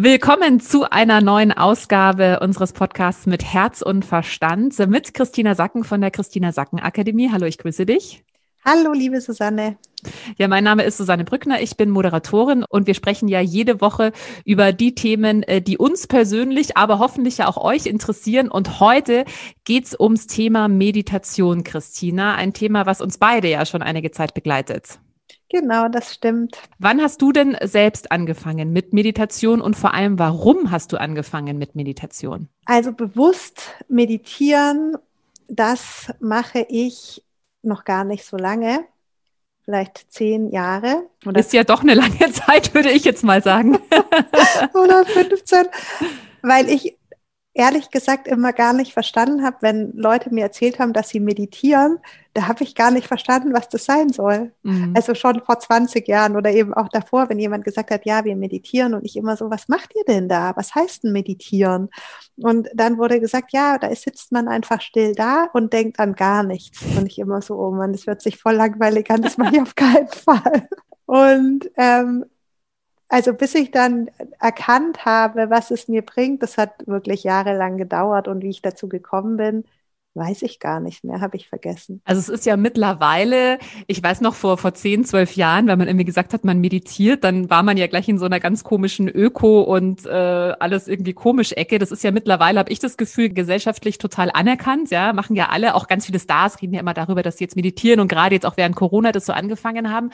Willkommen zu einer neuen Ausgabe unseres Podcasts mit Herz und Verstand mit Christina Sacken von der Christina Sacken Akademie. Hallo, ich grüße dich. Hallo, liebe Susanne. Ja, mein Name ist Susanne Brückner. Ich bin Moderatorin und wir sprechen ja jede Woche über die Themen, äh, die uns persönlich, aber hoffentlich ja auch euch interessieren. Und heute geht's ums Thema Meditation, Christina. Ein Thema, was uns beide ja schon einige Zeit begleitet. Genau, das stimmt. Wann hast du denn selbst angefangen mit Meditation und vor allem, warum hast du angefangen mit Meditation? Also bewusst meditieren, das mache ich noch gar nicht so lange, vielleicht zehn Jahre. Oder ist ja doch eine lange Zeit, würde ich jetzt mal sagen. oder 15, weil ich ehrlich gesagt immer gar nicht verstanden habe, wenn Leute mir erzählt haben, dass sie meditieren, da habe ich gar nicht verstanden, was das sein soll. Mhm. Also schon vor 20 Jahren oder eben auch davor, wenn jemand gesagt hat, ja, wir meditieren und ich immer so, was macht ihr denn da? Was heißt denn meditieren? Und dann wurde gesagt, ja, da sitzt man einfach still da und denkt an gar nichts. Und ich immer so, oh Mann, das wird sich voll langweilig an, das mache ich auf keinen Fall. Und ähm, also bis ich dann erkannt habe, was es mir bringt, das hat wirklich jahrelang gedauert und wie ich dazu gekommen bin, Weiß ich gar nicht mehr, habe ich vergessen. Also es ist ja mittlerweile, ich weiß noch vor, vor zehn, zwölf Jahren, wenn man irgendwie gesagt hat, man meditiert, dann war man ja gleich in so einer ganz komischen Öko und äh, alles irgendwie komisch Ecke. Das ist ja mittlerweile, habe ich das Gefühl, gesellschaftlich total anerkannt. Ja, machen ja alle, auch ganz viele Stars reden ja immer darüber, dass sie jetzt meditieren und gerade jetzt auch während Corona das so angefangen haben.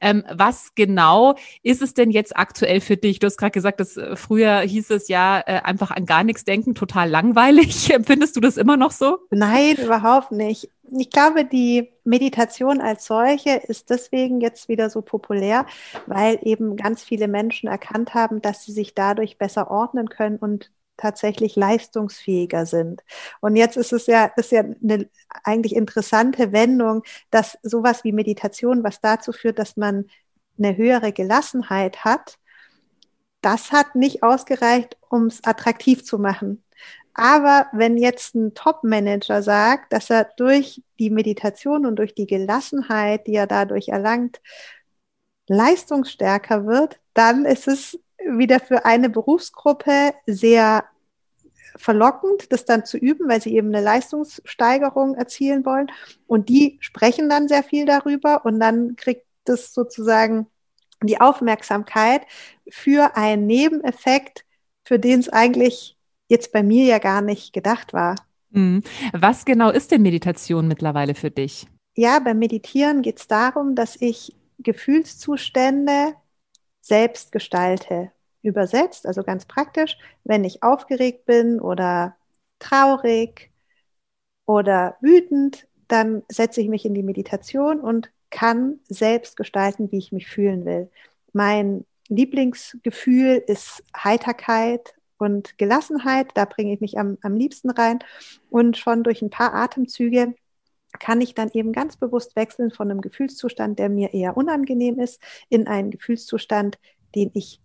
Ähm, was genau ist es denn jetzt aktuell für dich? Du hast gerade gesagt, dass äh, früher hieß es ja äh, einfach an gar nichts denken, total langweilig. Empfindest du das immer noch so? Nein, überhaupt nicht. Ich glaube, die Meditation als solche ist deswegen jetzt wieder so populär, weil eben ganz viele Menschen erkannt haben, dass sie sich dadurch besser ordnen können und tatsächlich leistungsfähiger sind. Und jetzt ist es ja, ist ja eine eigentlich interessante Wendung, dass sowas wie Meditation, was dazu führt, dass man eine höhere Gelassenheit hat, das hat nicht ausgereicht, um es attraktiv zu machen. Aber wenn jetzt ein Top-Manager sagt, dass er durch die Meditation und durch die Gelassenheit, die er dadurch erlangt, leistungsstärker wird, dann ist es wieder für eine Berufsgruppe sehr verlockend, das dann zu üben, weil sie eben eine Leistungssteigerung erzielen wollen. Und die sprechen dann sehr viel darüber und dann kriegt das sozusagen die Aufmerksamkeit für einen Nebeneffekt, für den es eigentlich jetzt bei mir ja gar nicht gedacht war. Mhm. Was genau ist denn Meditation mittlerweile für dich? Ja, beim Meditieren geht es darum, dass ich Gefühlszustände selbst gestalte. Übersetzt, also ganz praktisch, wenn ich aufgeregt bin oder traurig oder wütend, dann setze ich mich in die Meditation und kann selbst gestalten, wie ich mich fühlen will. Mein Lieblingsgefühl ist Heiterkeit und Gelassenheit. Da bringe ich mich am, am liebsten rein. Und schon durch ein paar Atemzüge kann ich dann eben ganz bewusst wechseln von einem Gefühlszustand, der mir eher unangenehm ist, in einen Gefühlszustand, den ich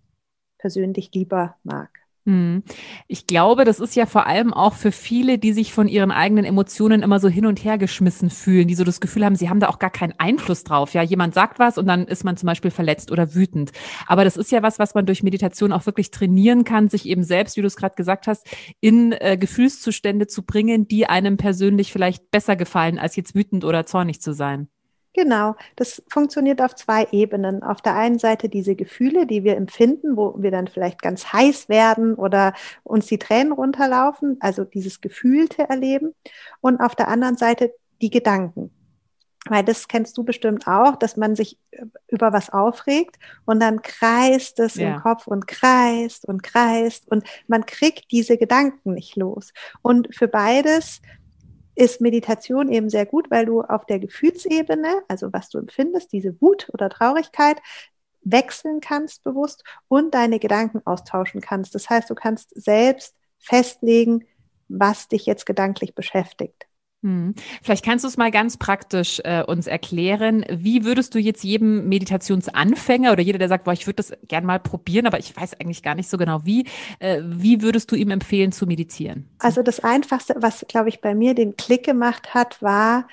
persönlich lieber mag. Hm. Ich glaube, das ist ja vor allem auch für viele, die sich von ihren eigenen Emotionen immer so hin und her geschmissen fühlen, die so das Gefühl haben, sie haben da auch gar keinen Einfluss drauf. Ja, jemand sagt was und dann ist man zum Beispiel verletzt oder wütend. Aber das ist ja was, was man durch Meditation auch wirklich trainieren kann, sich eben selbst, wie du es gerade gesagt hast, in äh, Gefühlszustände zu bringen, die einem persönlich vielleicht besser gefallen, als jetzt wütend oder zornig zu sein. Genau, das funktioniert auf zwei Ebenen. Auf der einen Seite diese Gefühle, die wir empfinden, wo wir dann vielleicht ganz heiß werden oder uns die Tränen runterlaufen, also dieses gefühlte Erleben. Und auf der anderen Seite die Gedanken. Weil das kennst du bestimmt auch, dass man sich über was aufregt und dann kreist es ja. im Kopf und kreist und kreist und man kriegt diese Gedanken nicht los. Und für beides ist Meditation eben sehr gut, weil du auf der Gefühlsebene, also was du empfindest, diese Wut oder Traurigkeit, wechseln kannst bewusst und deine Gedanken austauschen kannst. Das heißt, du kannst selbst festlegen, was dich jetzt gedanklich beschäftigt. Hm. Vielleicht kannst du es mal ganz praktisch äh, uns erklären. Wie würdest du jetzt jedem Meditationsanfänger oder jeder, der sagt, boah, ich würde das gern mal probieren, aber ich weiß eigentlich gar nicht so genau wie, äh, wie würdest du ihm empfehlen zu meditieren? Also das Einfachste, was, glaube ich, bei mir den Klick gemacht hat, war,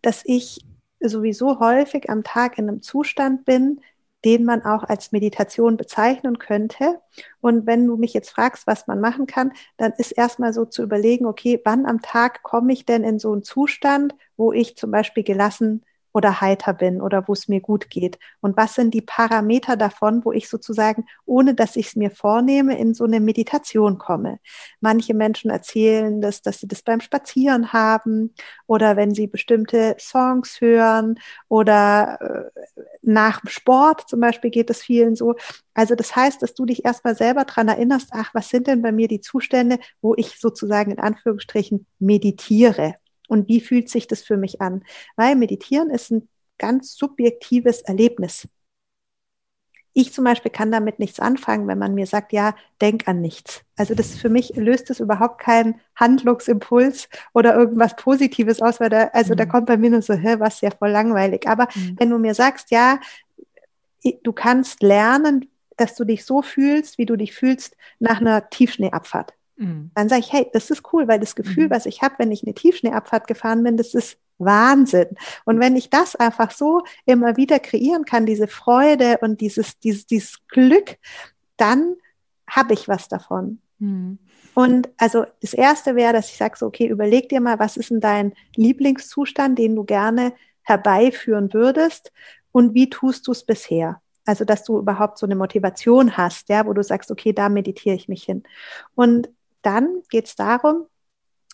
dass ich sowieso häufig am Tag in einem Zustand bin, den man auch als Meditation bezeichnen könnte. Und wenn du mich jetzt fragst, was man machen kann, dann ist erstmal so zu überlegen, okay, wann am Tag komme ich denn in so einen Zustand, wo ich zum Beispiel gelassen oder heiter bin oder wo es mir gut geht? Und was sind die Parameter davon, wo ich sozusagen, ohne dass ich es mir vornehme, in so eine Meditation komme? Manche Menschen erzählen das, dass sie das beim Spazieren haben oder wenn sie bestimmte Songs hören oder äh, nach Sport zum Beispiel geht es vielen so. Also das heißt, dass du dich erstmal selber dran erinnerst, ach, was sind denn bei mir die Zustände, wo ich sozusagen in Anführungsstrichen meditiere? Und wie fühlt sich das für mich an? Weil Meditieren ist ein ganz subjektives Erlebnis. Ich zum Beispiel kann damit nichts anfangen, wenn man mir sagt, ja, denk an nichts. Also das für mich löst es überhaupt keinen Handlungsimpuls oder irgendwas Positives aus, weil da, also mhm. da kommt bei mir nur so, hä, was ja voll langweilig. Aber mhm. wenn du mir sagst, ja, du kannst lernen, dass du dich so fühlst, wie du dich fühlst nach einer Tiefschneeabfahrt. Mhm. Dann sage ich, hey, das ist cool, weil das Gefühl, mhm. was ich habe, wenn ich eine Tiefschneeabfahrt gefahren bin, das ist Wahnsinn. Und wenn ich das einfach so immer wieder kreieren kann, diese Freude und dieses, dieses, dieses Glück, dann habe ich was davon. Mhm. Und also das erste wäre, dass ich sage so, okay, überleg dir mal, was ist denn dein Lieblingszustand, den du gerne herbeiführen würdest und wie tust du es bisher? Also, dass du überhaupt so eine Motivation hast, ja, wo du sagst, okay, da meditiere ich mich hin. Und dann geht es darum,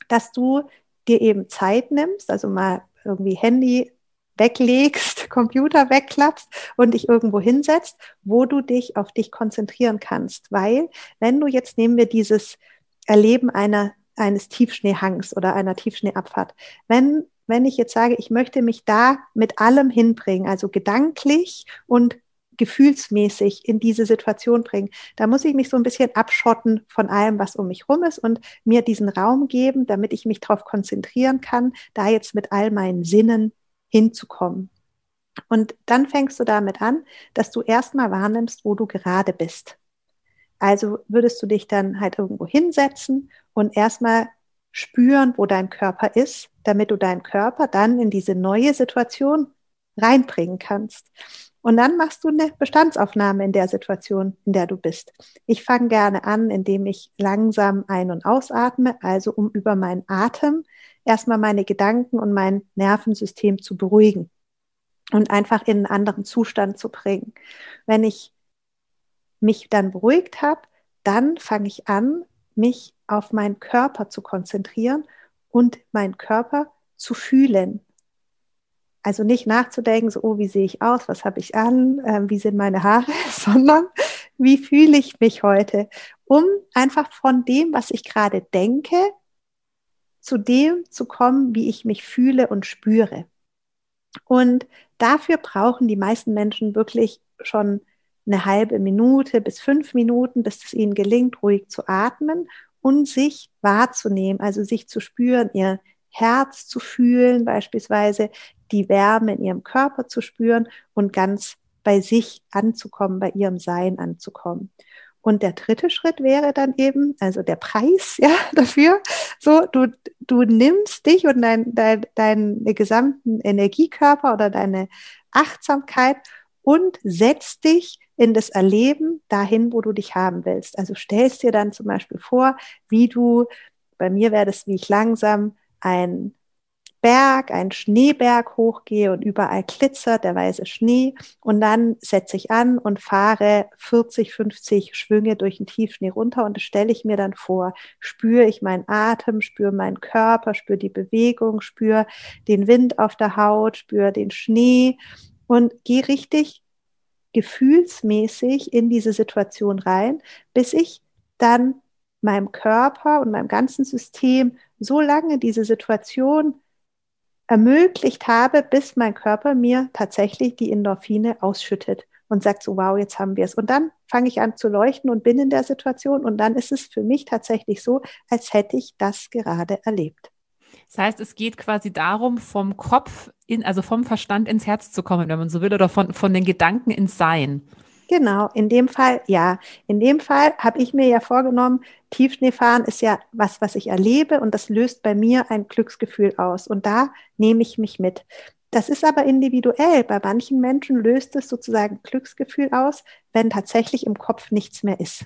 dass du dir eben Zeit nimmst, also mal irgendwie Handy weglegst, Computer wegklappst und dich irgendwo hinsetzt, wo du dich auf dich konzentrieren kannst. Weil, wenn du jetzt nehmen wir dieses Erleben einer, eines Tiefschneehangs oder einer Tiefschneeabfahrt, wenn, wenn ich jetzt sage, ich möchte mich da mit allem hinbringen, also gedanklich und gefühlsmäßig in diese Situation bringen. Da muss ich mich so ein bisschen abschotten von allem, was um mich rum ist und mir diesen Raum geben, damit ich mich darauf konzentrieren kann, da jetzt mit all meinen Sinnen hinzukommen. Und dann fängst du damit an, dass du erstmal wahrnimmst, wo du gerade bist. Also würdest du dich dann halt irgendwo hinsetzen und erstmal spüren, wo dein Körper ist, damit du deinen Körper dann in diese neue Situation reinbringen kannst. Und dann machst du eine Bestandsaufnahme in der Situation, in der du bist. Ich fange gerne an, indem ich langsam ein- und ausatme, also um über meinen Atem erstmal meine Gedanken und mein Nervensystem zu beruhigen und einfach in einen anderen Zustand zu bringen. Wenn ich mich dann beruhigt habe, dann fange ich an, mich auf meinen Körper zu konzentrieren und meinen Körper zu fühlen. Also nicht nachzudenken, so, oh, wie sehe ich aus, was habe ich an, äh, wie sind meine Haare, sondern wie fühle ich mich heute, um einfach von dem, was ich gerade denke, zu dem zu kommen, wie ich mich fühle und spüre. Und dafür brauchen die meisten Menschen wirklich schon eine halbe Minute bis fünf Minuten, bis es ihnen gelingt, ruhig zu atmen und sich wahrzunehmen, also sich zu spüren, ihr Herz zu fühlen, beispielsweise die Wärme in ihrem Körper zu spüren und ganz bei sich anzukommen, bei ihrem Sein anzukommen. Und der dritte Schritt wäre dann eben, also der Preis, ja, dafür, so, du, du nimmst dich und dein, dein, deinen gesamten Energiekörper oder deine Achtsamkeit und setzt dich in das Erleben dahin, wo du dich haben willst. Also stellst dir dann zum Beispiel vor, wie du, bei mir wäre das, wie ich langsam ein Berg, einen Schneeberg hochgehe und überall glitzert der weiße Schnee. Und dann setze ich an und fahre 40, 50 Schwünge durch den Tiefschnee runter. Und das stelle ich mir dann vor. Spüre ich meinen Atem, spüre meinen Körper, spüre die Bewegung, spüre den Wind auf der Haut, spüre den Schnee. Und gehe richtig gefühlsmäßig in diese Situation rein, bis ich dann meinem Körper und meinem ganzen System so lange diese Situation ermöglicht habe, bis mein Körper mir tatsächlich die Endorphine ausschüttet und sagt so, wow, jetzt haben wir es. Und dann fange ich an zu leuchten und bin in der Situation und dann ist es für mich tatsächlich so, als hätte ich das gerade erlebt. Das heißt, es geht quasi darum, vom Kopf in, also vom Verstand ins Herz zu kommen, wenn man so will, oder von, von den Gedanken ins Sein. Genau, in dem Fall ja. In dem Fall habe ich mir ja vorgenommen, Tiefschneefahren ist ja was, was ich erlebe und das löst bei mir ein Glücksgefühl aus. Und da nehme ich mich mit. Das ist aber individuell. Bei manchen Menschen löst es sozusagen Glücksgefühl aus, wenn tatsächlich im Kopf nichts mehr ist.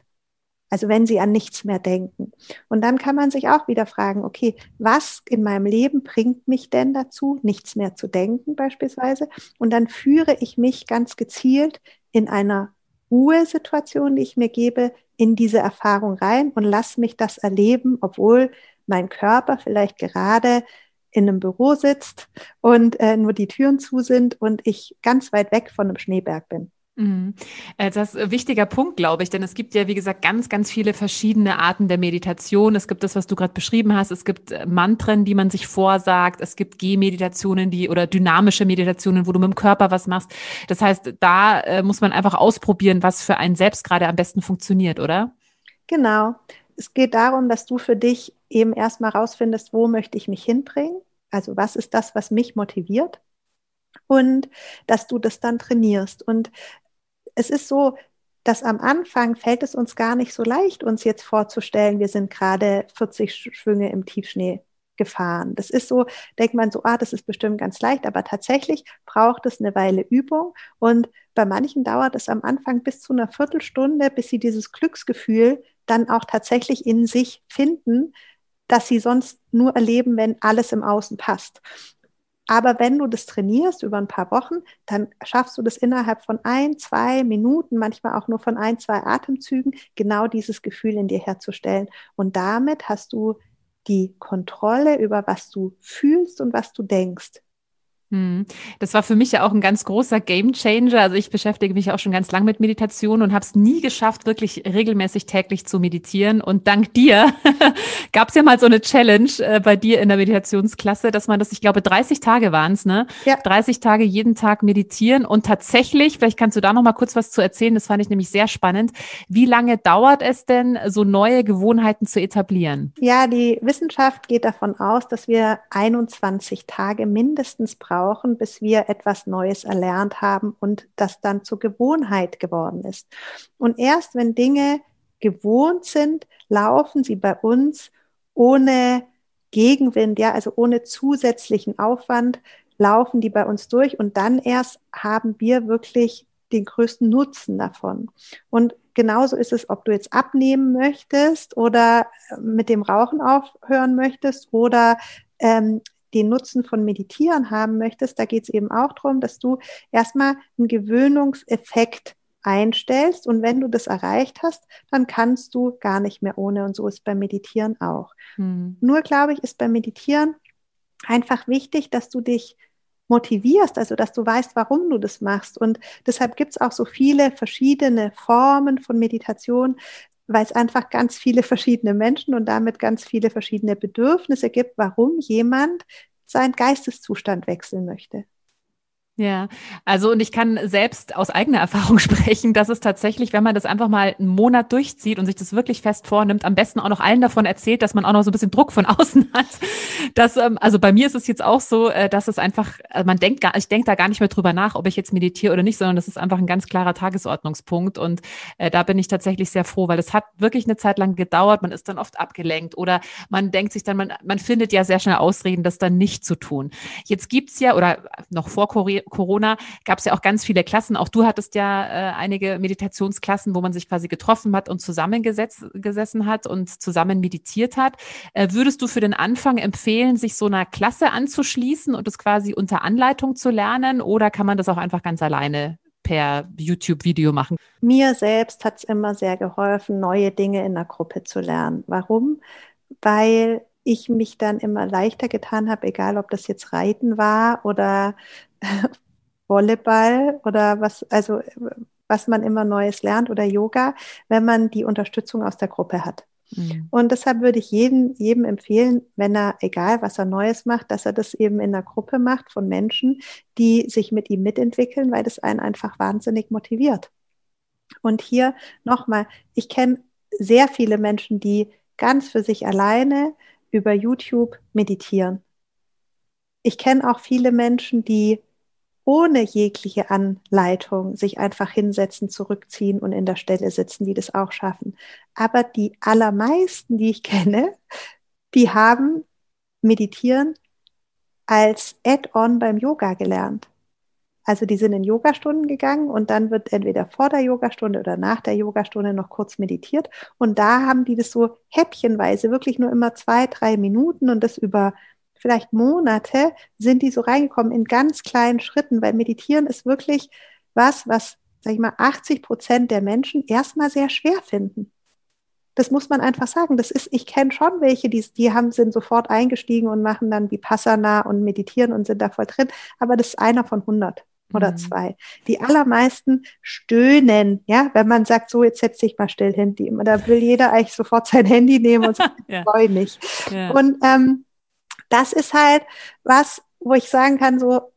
Also wenn sie an nichts mehr denken. Und dann kann man sich auch wieder fragen, okay, was in meinem Leben bringt mich denn dazu, nichts mehr zu denken beispielsweise? Und dann führe ich mich ganz gezielt in einer Ruhesituation, die ich mir gebe, in diese Erfahrung rein und lass mich das erleben, obwohl mein Körper vielleicht gerade in einem Büro sitzt und äh, nur die Türen zu sind und ich ganz weit weg von einem Schneeberg bin. Mhm. Äh, das ist ein wichtiger Punkt, glaube ich, denn es gibt ja, wie gesagt, ganz, ganz viele verschiedene Arten der Meditation. Es gibt das, was du gerade beschrieben hast. Es gibt äh, Mantren, die man sich vorsagt. Es gibt Gehmeditationen, die oder dynamische Meditationen, wo du mit dem Körper was machst. Das heißt, da äh, muss man einfach ausprobieren, was für einen selbst gerade am besten funktioniert, oder? Genau. Es geht darum, dass du für dich eben erstmal rausfindest, wo möchte ich mich hinbringen? Also was ist das, was mich motiviert? Und dass du das dann trainierst. Und es ist so, dass am Anfang fällt es uns gar nicht so leicht, uns jetzt vorzustellen, wir sind gerade 40 Schwünge im Tiefschnee gefahren. Das ist so, denkt man so, ah, das ist bestimmt ganz leicht, aber tatsächlich braucht es eine Weile Übung und bei manchen dauert es am Anfang bis zu einer Viertelstunde, bis sie dieses Glücksgefühl dann auch tatsächlich in sich finden, das sie sonst nur erleben, wenn alles im Außen passt. Aber wenn du das trainierst über ein paar Wochen, dann schaffst du das innerhalb von ein, zwei Minuten, manchmal auch nur von ein, zwei Atemzügen, genau dieses Gefühl in dir herzustellen. Und damit hast du die Kontrolle über was du fühlst und was du denkst. Hm. Das war für mich ja auch ein ganz großer Gamechanger. Also ich beschäftige mich auch schon ganz lang mit Meditation und habe es nie geschafft, wirklich regelmäßig täglich zu meditieren. Und dank dir gab es ja mal so eine Challenge äh, bei dir in der Meditationsklasse, dass man das, ich glaube, 30 Tage waren es, ne? Ja. 30 Tage jeden Tag meditieren. Und tatsächlich, vielleicht kannst du da noch mal kurz was zu erzählen, das fand ich nämlich sehr spannend. Wie lange dauert es denn, so neue Gewohnheiten zu etablieren? Ja, die Wissenschaft geht davon aus, dass wir 21 Tage mindestens brauchen brauchen, bis wir etwas Neues erlernt haben und das dann zur Gewohnheit geworden ist. Und erst wenn Dinge gewohnt sind, laufen sie bei uns ohne Gegenwind, ja, also ohne zusätzlichen Aufwand, laufen die bei uns durch und dann erst haben wir wirklich den größten Nutzen davon. Und genauso ist es, ob du jetzt abnehmen möchtest oder mit dem Rauchen aufhören möchtest oder ähm, den Nutzen von Meditieren haben möchtest, da geht es eben auch darum, dass du erstmal einen Gewöhnungseffekt einstellst und wenn du das erreicht hast, dann kannst du gar nicht mehr ohne und so ist beim Meditieren auch. Hm. Nur glaube ich, ist beim Meditieren einfach wichtig, dass du dich motivierst, also dass du weißt, warum du das machst. Und deshalb gibt es auch so viele verschiedene Formen von Meditation weil es einfach ganz viele verschiedene Menschen und damit ganz viele verschiedene Bedürfnisse gibt, warum jemand seinen Geisteszustand wechseln möchte. Ja, also und ich kann selbst aus eigener Erfahrung sprechen, dass es tatsächlich, wenn man das einfach mal einen Monat durchzieht und sich das wirklich fest vornimmt, am besten auch noch allen davon erzählt, dass man auch noch so ein bisschen Druck von außen hat. Dass, ähm, also bei mir ist es jetzt auch so, äh, dass es einfach, also man denkt gar, ich denke da gar nicht mehr drüber nach, ob ich jetzt meditiere oder nicht, sondern das ist einfach ein ganz klarer Tagesordnungspunkt. Und äh, da bin ich tatsächlich sehr froh, weil es hat wirklich eine Zeit lang gedauert, man ist dann oft abgelenkt oder man denkt sich dann, man, man findet ja sehr schnell Ausreden, das dann nicht zu tun. Jetzt gibt's ja, oder noch vor Korea Corona gab es ja auch ganz viele Klassen. Auch du hattest ja äh, einige Meditationsklassen, wo man sich quasi getroffen hat und zusammengesessen hat und zusammen meditiert hat. Äh, würdest du für den Anfang empfehlen, sich so einer Klasse anzuschließen und es quasi unter Anleitung zu lernen? Oder kann man das auch einfach ganz alleine per YouTube-Video machen? Mir selbst hat es immer sehr geholfen, neue Dinge in der Gruppe zu lernen. Warum? Weil ich mich dann immer leichter getan habe, egal ob das jetzt Reiten war oder Volleyball oder was, also was man immer Neues lernt oder Yoga, wenn man die Unterstützung aus der Gruppe hat. Mhm. Und deshalb würde ich jedem, jedem empfehlen, wenn er, egal was er Neues macht, dass er das eben in einer Gruppe macht von Menschen, die sich mit ihm mitentwickeln, weil das einen einfach wahnsinnig motiviert. Und hier nochmal, ich kenne sehr viele Menschen, die ganz für sich alleine über YouTube meditieren. Ich kenne auch viele Menschen, die ohne jegliche Anleitung sich einfach hinsetzen, zurückziehen und in der Stelle sitzen, die das auch schaffen. Aber die allermeisten, die ich kenne, die haben meditieren als Add-on beim Yoga gelernt. Also die sind in Yogastunden gegangen und dann wird entweder vor der Yogastunde oder nach der Yogastunde noch kurz meditiert. Und da haben die das so häppchenweise, wirklich nur immer zwei, drei Minuten und das über vielleicht Monate sind die so reingekommen in ganz kleinen Schritten, weil meditieren ist wirklich was, was, sag ich mal, 80 Prozent der Menschen erstmal sehr schwer finden. Das muss man einfach sagen. Das ist, ich kenne schon welche, die, die haben, sind sofort eingestiegen und machen dann Vipassana und meditieren und sind da voll drin. Aber das ist einer von 100 oder mhm. zwei. Die allermeisten stöhnen, ja, wenn man sagt, so, jetzt setz dich mal still hin. Die, da will jeder eigentlich sofort sein Handy nehmen und sagt, ja. freu mich. Ja. Und ähm, das ist halt was, wo ich sagen kann, so,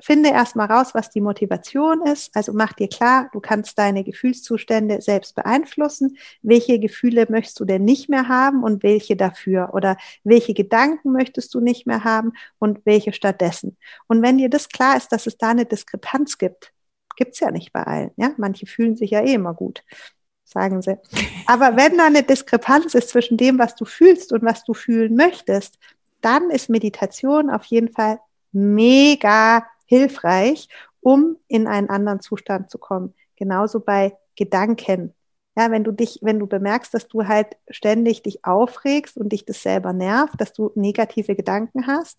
finde erstmal raus, was die Motivation ist. Also mach dir klar, du kannst deine Gefühlszustände selbst beeinflussen. Welche Gefühle möchtest du denn nicht mehr haben und welche dafür? Oder welche Gedanken möchtest du nicht mehr haben und welche stattdessen? Und wenn dir das klar ist, dass es da eine Diskrepanz gibt, gibt's ja nicht bei allen. Ja, manche fühlen sich ja eh immer gut sagen sie. Aber wenn da eine Diskrepanz ist zwischen dem, was du fühlst und was du fühlen möchtest, dann ist Meditation auf jeden Fall mega hilfreich, um in einen anderen Zustand zu kommen. Genauso bei Gedanken. Ja, wenn du dich, wenn du bemerkst, dass du halt ständig dich aufregst und dich das selber nervt, dass du negative Gedanken hast,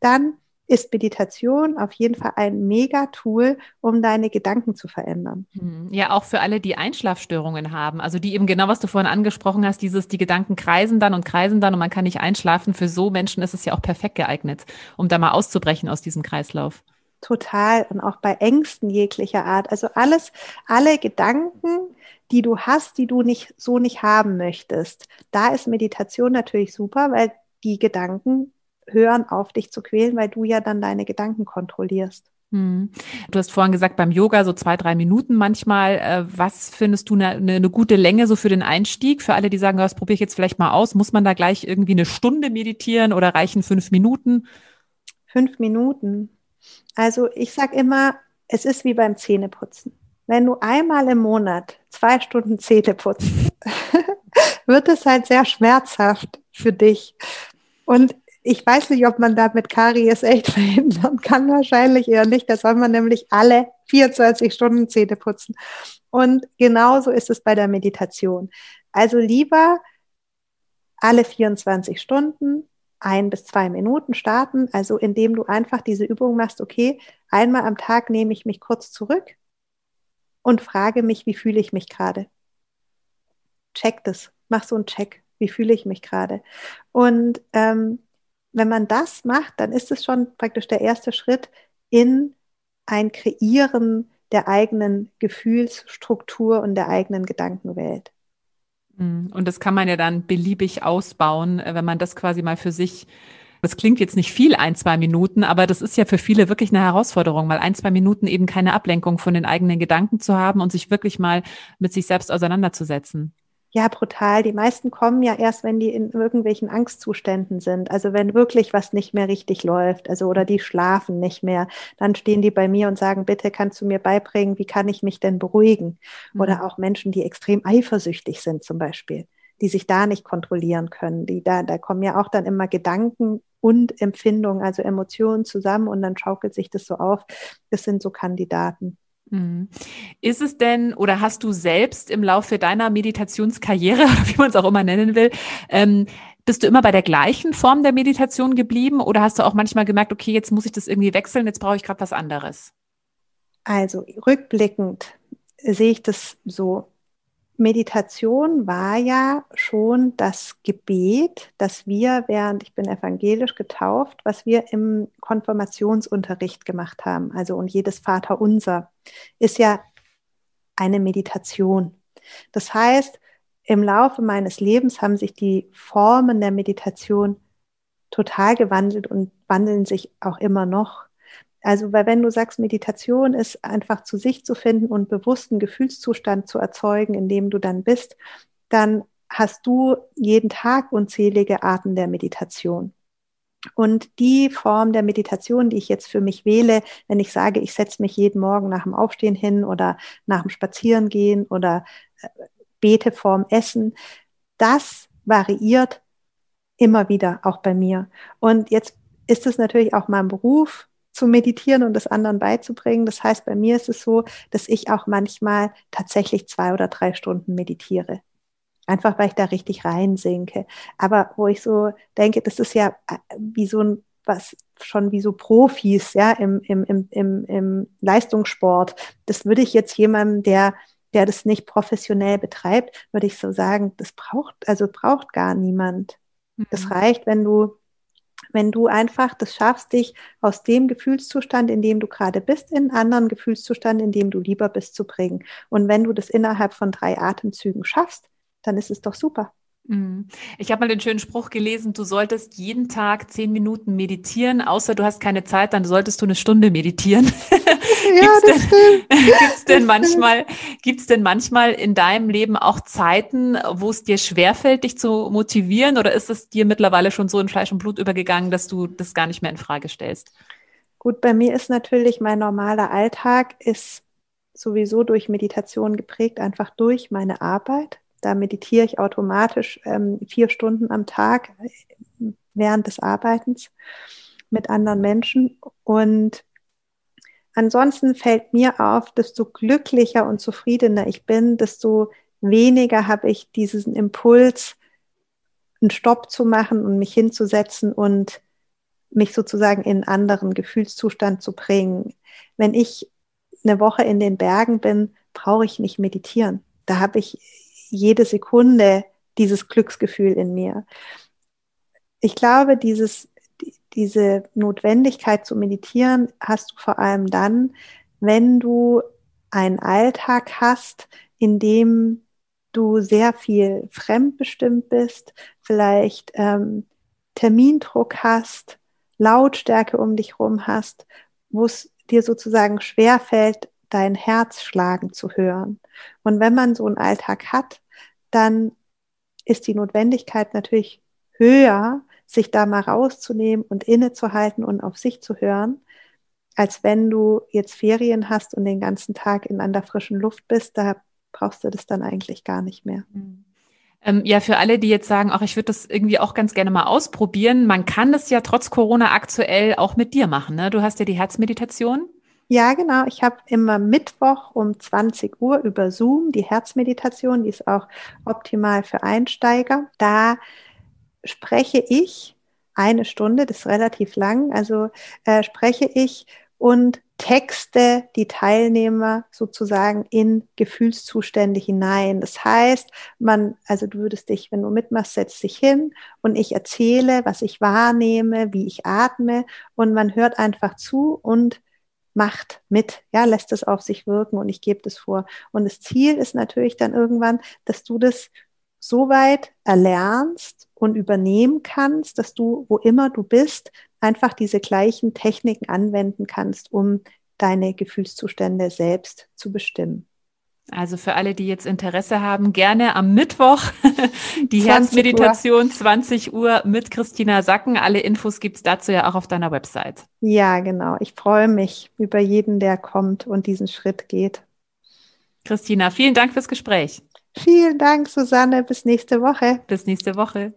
dann ist Meditation auf jeden Fall ein Mega-Tool, um deine Gedanken zu verändern. Hm, ja, auch für alle, die Einschlafstörungen haben. Also die eben genau, was du vorhin angesprochen hast, dieses, die Gedanken kreisen dann und kreisen dann und man kann nicht einschlafen. Für so Menschen ist es ja auch perfekt geeignet, um da mal auszubrechen aus diesem Kreislauf. Total. Und auch bei Ängsten jeglicher Art. Also alles, alle Gedanken, die du hast, die du nicht so nicht haben möchtest. Da ist Meditation natürlich super, weil die Gedanken hören auf, dich zu quälen, weil du ja dann deine Gedanken kontrollierst. Hm. Du hast vorhin gesagt, beim Yoga so zwei, drei Minuten manchmal. Äh, was findest du eine, eine gute Länge so für den Einstieg? Für alle, die sagen, das probiere ich jetzt vielleicht mal aus. Muss man da gleich irgendwie eine Stunde meditieren oder reichen fünf Minuten? Fünf Minuten. Also ich sage immer, es ist wie beim Zähneputzen. Wenn du einmal im Monat zwei Stunden Zähne putzt, wird es halt sehr schmerzhaft für dich. Und ich weiß nicht, ob man damit Karies echt verhindern kann. Wahrscheinlich eher nicht. Da soll man nämlich alle 24 Stunden Zähne putzen. Und genauso ist es bei der Meditation. Also lieber alle 24 Stunden ein bis zwei Minuten starten, also indem du einfach diese Übung machst, okay, einmal am Tag nehme ich mich kurz zurück und frage mich, wie fühle ich mich gerade. Check das, mach so einen Check, wie fühle ich mich gerade. Und ähm, wenn man das macht, dann ist es schon praktisch der erste Schritt in ein Kreieren der eigenen Gefühlsstruktur und der eigenen Gedankenwelt. Mhm. Und das kann man ja dann beliebig ausbauen, äh, wenn man das quasi mal für sich das klingt jetzt nicht viel, ein, zwei Minuten, aber das ist ja für viele wirklich eine Herausforderung, mal ein, zwei Minuten eben keine Ablenkung von den eigenen Gedanken zu haben und sich wirklich mal mit sich selbst auseinanderzusetzen. Ja, brutal. Die meisten kommen ja erst, wenn die in irgendwelchen Angstzuständen sind. Also wenn wirklich was nicht mehr richtig läuft, also oder die schlafen nicht mehr, dann stehen die bei mir und sagen, bitte kannst du mir beibringen, wie kann ich mich denn beruhigen? Mhm. Oder auch Menschen, die extrem eifersüchtig sind zum Beispiel, die sich da nicht kontrollieren können. Die da, da kommen ja auch dann immer Gedanken und Empfindungen, also Emotionen zusammen und dann schaukelt sich das so auf. Das sind so Kandidaten. Mhm. Ist es denn oder hast du selbst im Laufe deiner Meditationskarriere, wie man es auch immer nennen will, ähm, bist du immer bei der gleichen Form der Meditation geblieben oder hast du auch manchmal gemerkt, okay, jetzt muss ich das irgendwie wechseln, jetzt brauche ich gerade was anderes? Also rückblickend sehe ich das so. Meditation war ja schon das Gebet, das wir, während ich bin evangelisch getauft, was wir im Konfirmationsunterricht gemacht haben. Also und jedes Vaterunser ist ja eine Meditation. Das heißt, im Laufe meines Lebens haben sich die Formen der Meditation total gewandelt und wandeln sich auch immer noch. Also, weil wenn du sagst, Meditation ist einfach zu sich zu finden und bewussten Gefühlszustand zu erzeugen, in dem du dann bist, dann hast du jeden Tag unzählige Arten der Meditation. Und die Form der Meditation, die ich jetzt für mich wähle, wenn ich sage, ich setze mich jeden Morgen nach dem Aufstehen hin oder nach dem Spazierengehen oder äh, bete vorm Essen, das variiert immer wieder auch bei mir. Und jetzt ist es natürlich auch mein Beruf, zu meditieren und das anderen beizubringen. Das heißt, bei mir ist es so, dass ich auch manchmal tatsächlich zwei oder drei Stunden meditiere. Einfach weil ich da richtig reinsinke. Aber wo ich so denke, das ist ja äh, wie so ein, was schon wie so Profis, ja, im, im, im, im, im Leistungssport. Das würde ich jetzt jemandem, der der das nicht professionell betreibt, würde ich so sagen, das braucht, also braucht gar niemand. Mhm. Das reicht, wenn du, wenn du einfach das schaffst, dich aus dem Gefühlszustand, in dem du gerade bist, in einen anderen Gefühlszustand, in dem du lieber bist, zu bringen. Und wenn du das innerhalb von drei Atemzügen schaffst, dann ist es doch super. Mhm. Ich habe mal den schönen Spruch gelesen, du solltest jeden Tag zehn Minuten meditieren, außer du hast keine Zeit, dann solltest du eine Stunde meditieren. Ja, gibt's denn, gibt's denn manchmal, gibt's denn manchmal in deinem Leben auch Zeiten, wo es dir schwerfällt, dich zu motivieren, oder ist es dir mittlerweile schon so in Fleisch und Blut übergegangen, dass du das gar nicht mehr in Frage stellst? Gut, bei mir ist natürlich mein normaler Alltag ist sowieso durch Meditation geprägt, einfach durch meine Arbeit. Da meditiere ich automatisch ähm, vier Stunden am Tag äh, während des Arbeitens mit anderen Menschen. Und ansonsten fällt mir auf, desto glücklicher und zufriedener ich bin, desto weniger habe ich diesen Impuls, einen Stopp zu machen und mich hinzusetzen und mich sozusagen in einen anderen Gefühlszustand zu bringen. Wenn ich eine Woche in den Bergen bin, brauche ich nicht meditieren. Da habe ich jede Sekunde dieses Glücksgefühl in mir. Ich glaube, dieses, diese Notwendigkeit zu meditieren hast du vor allem dann, wenn du einen Alltag hast, in dem du sehr viel fremdbestimmt bist, vielleicht ähm, Termindruck hast, Lautstärke um dich rum hast, wo es dir sozusagen schwerfällt, dein Herz schlagen zu hören. Und wenn man so einen Alltag hat, dann ist die Notwendigkeit natürlich höher, sich da mal rauszunehmen und innezuhalten und auf sich zu hören, als wenn du jetzt Ferien hast und den ganzen Tag in an der frischen Luft bist. Da brauchst du das dann eigentlich gar nicht mehr. Mhm. Ähm, ja, für alle, die jetzt sagen, ach, ich würde das irgendwie auch ganz gerne mal ausprobieren, man kann das ja trotz Corona aktuell auch mit dir machen. Ne? Du hast ja die Herzmeditation. Ja, genau. Ich habe immer Mittwoch um 20 Uhr über Zoom die Herzmeditation, die ist auch optimal für Einsteiger. Da spreche ich eine Stunde, das ist relativ lang, also äh, spreche ich und texte die Teilnehmer sozusagen in Gefühlszustände hinein. Das heißt, man, also du würdest dich, wenn du mitmachst, setzt dich hin und ich erzähle, was ich wahrnehme, wie ich atme und man hört einfach zu und macht mit, ja, lässt es auf sich wirken und ich gebe das vor. Und das Ziel ist natürlich dann irgendwann, dass du das so weit erlernst und übernehmen kannst, dass du, wo immer du bist, einfach diese gleichen Techniken anwenden kannst, um deine Gefühlszustände selbst zu bestimmen. Also für alle, die jetzt Interesse haben, gerne am Mittwoch die Herzmeditation 20 Uhr mit Christina Sacken. Alle Infos gibt's dazu ja auch auf deiner Website. Ja, genau. Ich freue mich über jeden, der kommt und diesen Schritt geht. Christina, vielen Dank fürs Gespräch. Vielen Dank, Susanne. Bis nächste Woche. Bis nächste Woche.